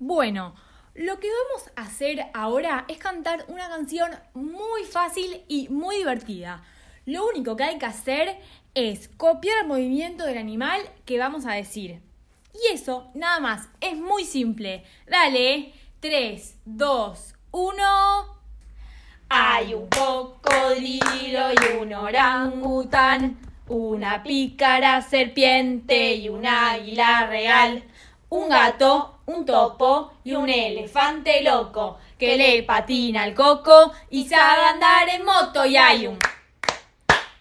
Bueno, lo que vamos a hacer ahora es cantar una canción muy fácil y muy divertida. Lo único que hay que hacer es copiar el movimiento del animal que vamos a decir. Y eso, nada más, es muy simple. Dale, 3, 2, 1. Hay un cocodrilo y un orangután, una pícara serpiente y un águila real, un gato, un topo y un elefante loco que le patina el coco y sabe andar en moto y hay un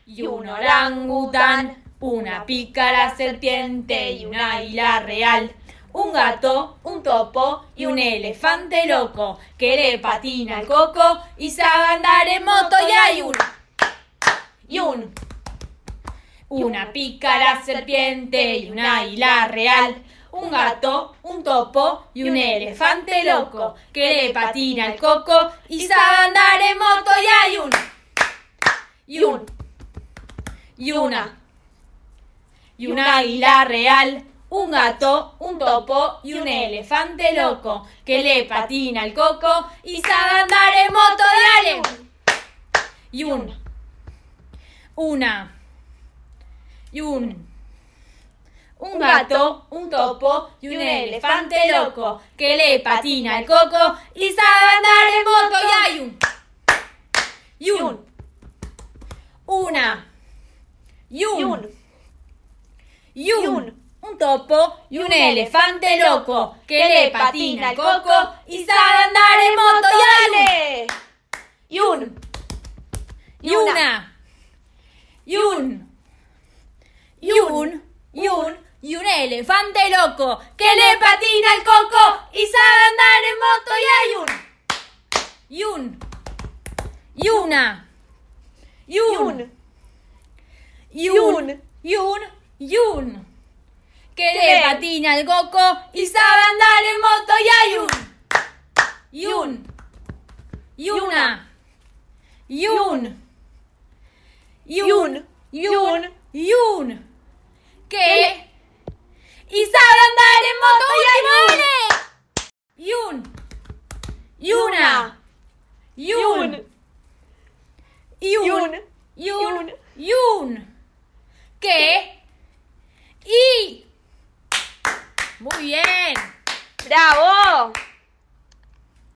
y un orangután, una pícara serpiente y un águila real, un gato, un topo y un elefante loco que le patina el coco y sabe andar en moto y hay un y un una pícara serpiente y un águila real, un gato, un topo y un elefante loco que le patina el coco y sabe andar en moto y hay un y un y una y un águila real, un gato, un topo y un elefante loco que le patina el coco y sabe andar en moto dale y un una y un un gato, un topo y un elefante loco que le patina el coco y sabe andar en moto. Y hay un y un una y un y un. un topo y un elefante loco que le patina el coco y sabe andar en moto. Y hay un y un y una. Y un. y un y un elefante loco que le patina el coco y sabe andar en moto y hay un y un y una y un y un. y un y un que le patina el coco y sabe andar en moto y hay un y un. y una y un y un y un. y un que y sabe andar en moto y hay un y un. Y una. Y un. Y un. Y un. Y un. Que y. Muy bien. ¡Bravo!